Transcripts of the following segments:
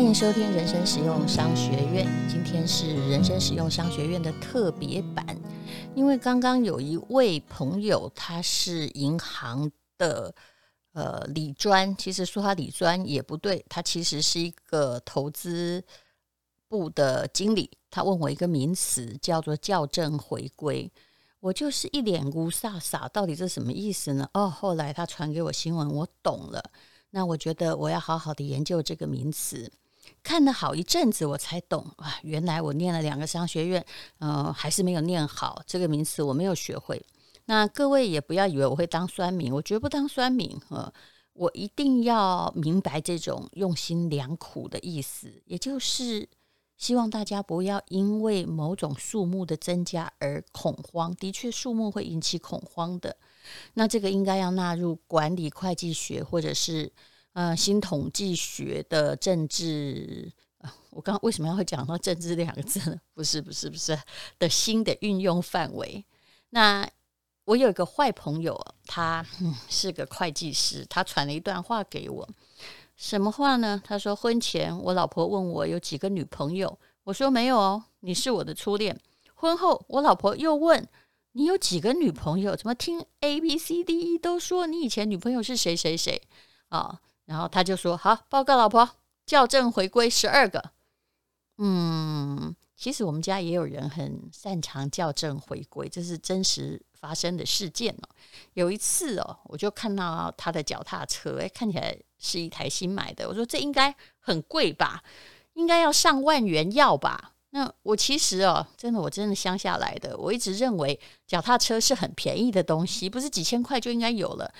欢迎收听人生实用商学院。今天是人生实用商学院的特别版，因为刚刚有一位朋友，他是银行的呃理专，其实说他理专也不对，他其实是一个投资部的经理。他问我一个名词，叫做校正回归。我就是一脸雾煞煞，到底这什么意思呢？哦，后来他传给我新闻，我懂了。那我觉得我要好好的研究这个名词，看了好一阵子，我才懂啊，原来我念了两个商学院，呃，还是没有念好这个名词，我没有学会。那各位也不要以为我会当酸民，我绝不当酸民，呃，我一定要明白这种用心良苦的意思，也就是。希望大家不要因为某种数目的增加而恐慌。的确，数目会引起恐慌的。那这个应该要纳入管理会计学或者是呃新统计学的政治。我刚刚为什么要会讲到政治两个字呢？不是，不是，不是的新的运用范围。那我有一个坏朋友，他、嗯、是个会计师，他传了一段话给我。什么话呢？他说，婚前我老婆问我有几个女朋友，我说没有哦，你是我的初恋。婚后我老婆又问你有几个女朋友？怎么听 A B C D E 都说你以前女朋友是谁谁谁啊？然后他就说好，报告老婆，校正回归十二个。嗯，其实我们家也有人很擅长校正回归，这是真实发生的事件哦。有一次哦，我就看到他的脚踏车，哎，看起来。是一台新买的，我说这应该很贵吧，应该要上万元要吧？那我其实哦，真的我真的乡下来的，我一直认为脚踏车是很便宜的东西，不是几千块就应该有了。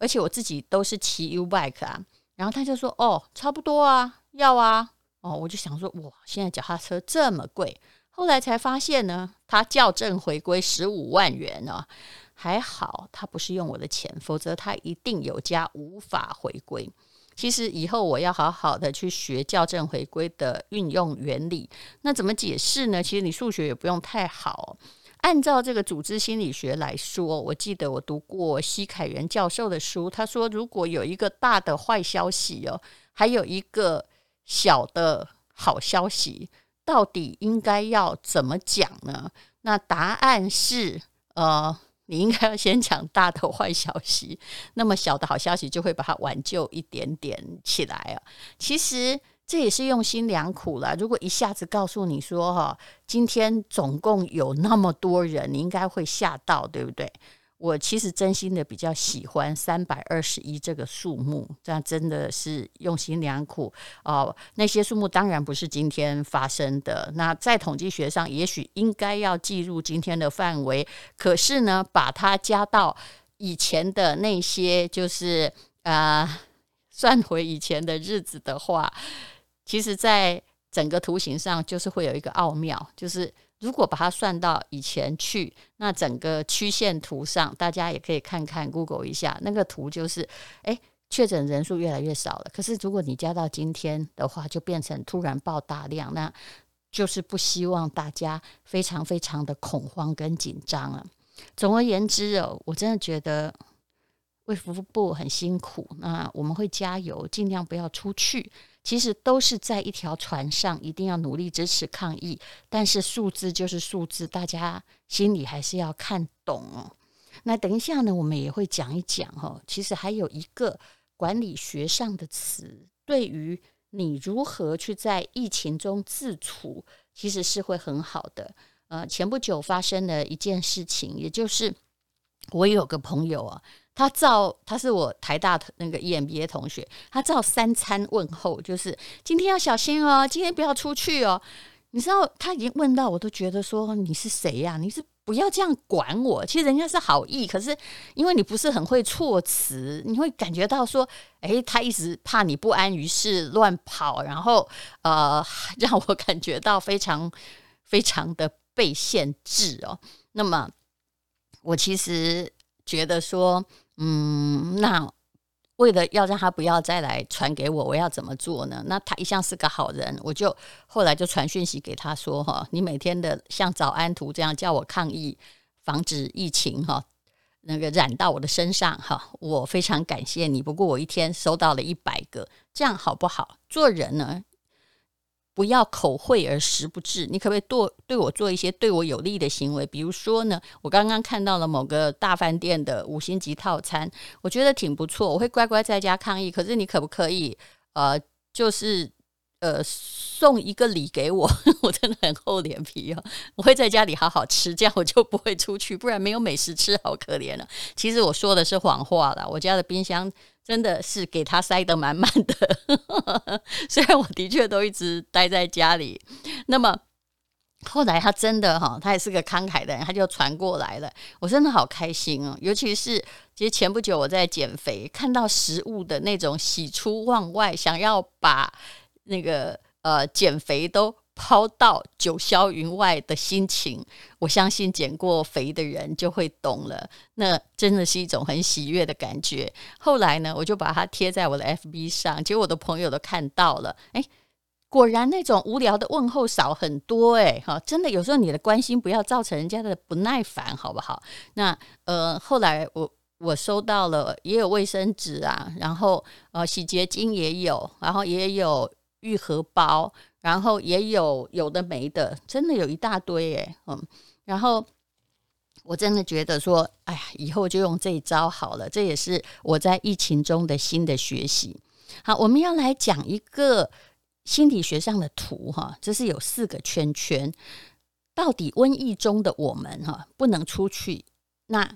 而且我自己都是骑 U bike 啊，然后他就说哦，差不多啊，要啊，哦，我就想说哇，现在脚踏车这么贵，后来才发现呢，他校正回归十五万元哦。还好他不是用我的钱，否则他一定有家无法回归。其实以后我要好好的去学校正回归的运用原理。那怎么解释呢？其实你数学也不用太好。按照这个组织心理学来说，我记得我读过奚凯元教授的书，他说如果有一个大的坏消息哦，还有一个小的好消息，到底应该要怎么讲呢？那答案是呃。你应该要先讲大的坏消息，那么小的好消息就会把它挽救一点点起来啊。其实这也是用心良苦了。如果一下子告诉你说哈，今天总共有那么多人，你应该会吓到，对不对？我其实真心的比较喜欢三百二十一这个数目，这样真的是用心良苦哦。那些数目当然不是今天发生的，那在统计学上也许应该要计入今天的范围，可是呢，把它加到以前的那些，就是啊、算回以前的日子的话，其实在整个图形上就是会有一个奥妙，就是。如果把它算到以前去，那整个曲线图上，大家也可以看看 Google 一下那个图，就是诶，确诊人数越来越少了。可是如果你加到今天的话，就变成突然爆大量，那就是不希望大家非常非常的恐慌跟紧张了。总而言之哦，我真的觉得卫福部很辛苦，那我们会加油，尽量不要出去。其实都是在一条船上，一定要努力支持抗疫。但是数字就是数字，大家心里还是要看懂哦。那等一下呢，我们也会讲一讲哦。其实还有一个管理学上的词，对于你如何去在疫情中自处，其实是会很好的。呃，前不久发生的一件事情，也就是我有个朋友啊。他照，他是我台大那个 EMBA 同学，他照三餐问候，就是今天要小心哦，今天不要出去哦。你知道他已经问到，我都觉得说你是谁呀？你是不要这样管我。其实人家是好意，可是因为你不是很会措辞，你会感觉到说，诶，他一直怕你不安于室乱跑，然后呃，让我感觉到非常非常的被限制哦。那么我其实觉得说。嗯，那为了要让他不要再来传给我，我要怎么做呢？那他一向是个好人，我就后来就传讯息给他说：哈，你每天的像早安图这样叫我抗疫，防止疫情哈那个染到我的身上哈，我非常感谢你。不过我一天收到了一百个，这样好不好？做人呢，不要口惠而实不至。你可不可以对对我做一些对我有利的行为？比如说呢，我刚刚看到了某个大饭店的五星级套餐，我觉得挺不错，我会乖乖在家抗议。可是你可不可以呃，就是呃。送一个礼给我，我真的很厚脸皮哦。我会在家里好好吃，这样我就不会出去，不然没有美食吃，好可怜了。其实我说的是谎话啦，我家的冰箱真的是给他塞得满满的。虽然我的确都一直待在家里，那么后来他真的哈，他也是个慷慨的人，他就传过来了。我真的好开心哦，尤其是其实前不久我在减肥，看到食物的那种喜出望外，想要把那个。呃，减肥都抛到九霄云外的心情，我相信减过肥的人就会懂了。那真的是一种很喜悦的感觉。后来呢，我就把它贴在我的 FB 上，结果我的朋友都看到了。诶，果然那种无聊的问候少很多。诶，哈，真的有时候你的关心不要造成人家的不耐烦，好不好？那呃，后来我我收到了，也有卫生纸啊，然后呃，洗洁精也有，然后也有。愈合包，然后也有有的没的，真的有一大堆诶。嗯，然后我真的觉得说，哎呀，以后就用这一招好了。这也是我在疫情中的新的学习。好，我们要来讲一个心理学上的图哈，这是有四个圈圈。到底瘟疫中的我们哈，不能出去，那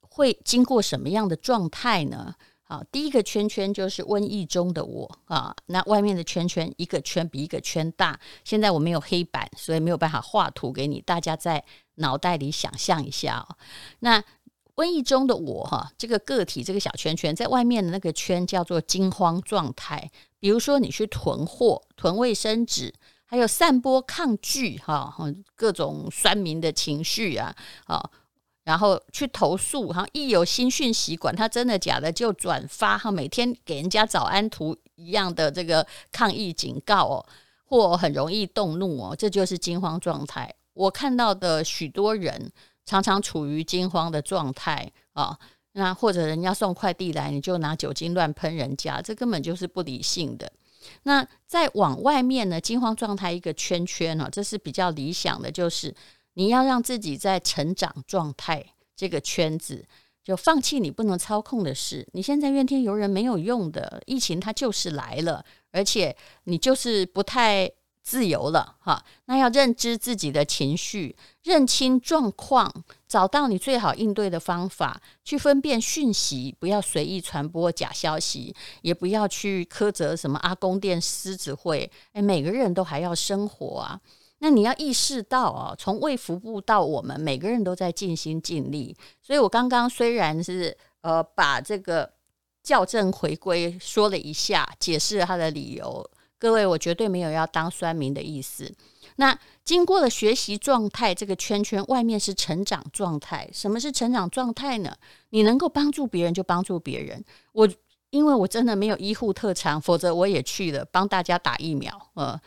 会经过什么样的状态呢？好，第一个圈圈就是瘟疫中的我啊，那外面的圈圈一个圈比一个圈大。现在我没有黑板，所以没有办法画图给你，大家在脑袋里想象一下哦。那瘟疫中的我哈，这个个体这个小圈圈在外面的那个圈叫做惊慌状态。比如说你去囤货、囤卫生纸，还有散播抗拒哈，各种酸民的情绪啊，啊。然后去投诉，哈，一有新讯息，管它真的假的，就转发，哈，每天给人家早安图一样的这个抗议警告哦，或很容易动怒哦，这就是惊慌状态。我看到的许多人常常处于惊慌的状态啊，那或者人家送快递来，你就拿酒精乱喷人家，这根本就是不理性的。那再往外面呢，惊慌状态一个圈圈呢，这是比较理想的，就是。你要让自己在成长状态这个圈子，就放弃你不能操控的事。你现在怨天尤人没有用的，疫情它就是来了，而且你就是不太自由了哈。那要认知自己的情绪，认清状况，找到你最好应对的方法，去分辨讯息，不要随意传播假消息，也不要去苛责什么阿公店狮子会。诶，每个人都还要生活啊。那你要意识到啊，从卫福部到我们每个人都在尽心尽力。所以我刚刚虽然是呃把这个校正回归说了一下，解释了他的理由，各位我绝对没有要当酸民的意思。那经过了学习状态这个圈圈，外面是成长状态。什么是成长状态呢？你能够帮助别人就帮助别人。我因为我真的没有医护特长，否则我也去了帮大家打疫苗，呃。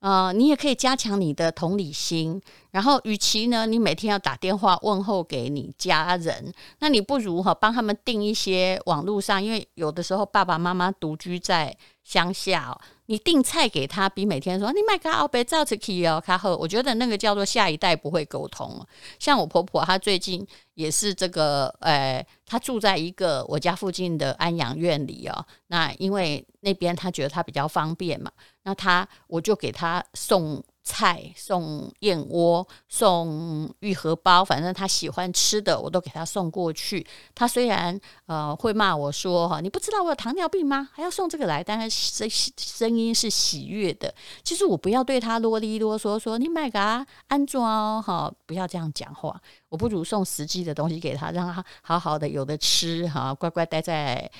呃，你也可以加强你的同理心，然后，与其呢，你每天要打电话问候给你家人，那你不如哈帮他们订一些网络上，因为有的时候爸爸妈妈独居在乡下。你订菜给他，比每天说你买个奥贝照吃起哦，卡好。我觉得那个叫做下一代不会沟通。像我婆婆，她最近也是这个，呃，她住在一个我家附近的安养院里哦。那因为那边她觉得她比较方便嘛，那她我就给她送。菜送燕窝，送玉荷包，反正他喜欢吃的，我都给他送过去。他虽然呃会骂我说哈，你不知道我有糖尿病吗？还要送这个来，但是声声音是喜悦的。其实我不要对他啰里啰嗦说你买个安装哈，不要这样讲话。我不如送实际的东西给他，让他好好的有的吃哈，乖乖待在。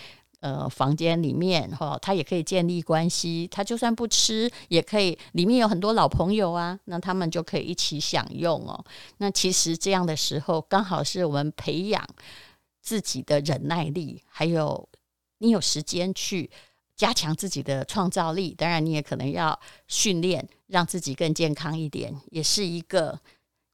呃，房间里面哈，他也可以建立关系。他就算不吃，也可以里面有很多老朋友啊，那他们就可以一起享用哦。那其实这样的时候，刚好是我们培养自己的忍耐力，还有你有时间去加强自己的创造力。当然，你也可能要训练，让自己更健康一点，也是一个。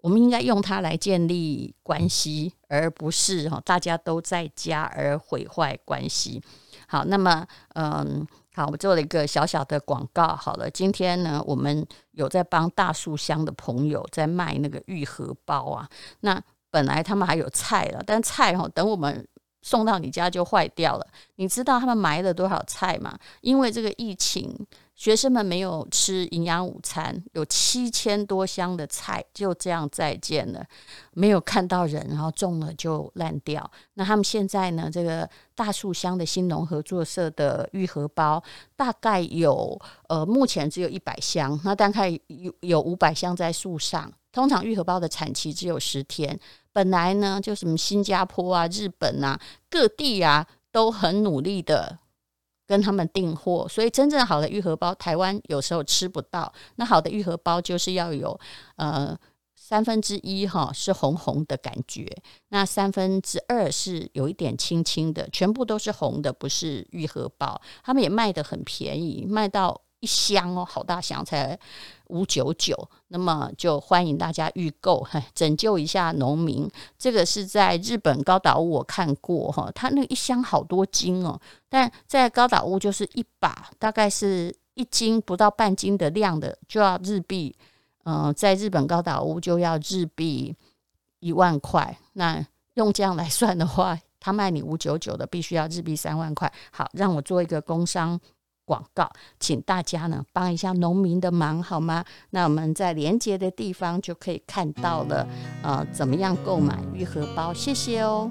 我们应该用它来建立关系，而不是哈大家都在家而毁坏关系。好，那么嗯，好，我做了一个小小的广告。好了，今天呢，我们有在帮大树乡的朋友在卖那个玉荷包啊。那本来他们还有菜了，但菜哈，等我们送到你家就坏掉了。你知道他们埋了多少菜吗？因为这个疫情。学生们没有吃营养午餐，有七千多箱的菜就这样再见了，没有看到人，然后种了就烂掉。那他们现在呢？这个大树乡的新农合作社的玉荷包大概有呃，目前只有一百箱，那大概有有五百箱在树上。通常玉荷包的产期只有十天，本来呢就什么新加坡啊、日本啊各地啊都很努力的。跟他们订货，所以真正好的愈合包，台湾有时候吃不到。那好的愈合包就是要有呃三分之一哈是红红的感觉，那三分之二是有一点青青的，全部都是红的，不是愈合包。他们也卖得很便宜，卖到。一箱哦，好大箱，才五九九。那么就欢迎大家预购，拯救一下农民。这个是在日本高岛屋我看过哈，它那一箱好多斤哦。但在高岛屋就是一把，大概是一斤不到半斤的量的，就要日币。嗯、在日本高岛屋就要日币一万块。那用这样来算的话，他卖你五九九的，必须要日币三万块。好，让我做一个工商。广告，请大家呢帮一下农民的忙好吗？那我们在连接的地方就可以看到了，呃，怎么样购买玉荷包？谢谢哦。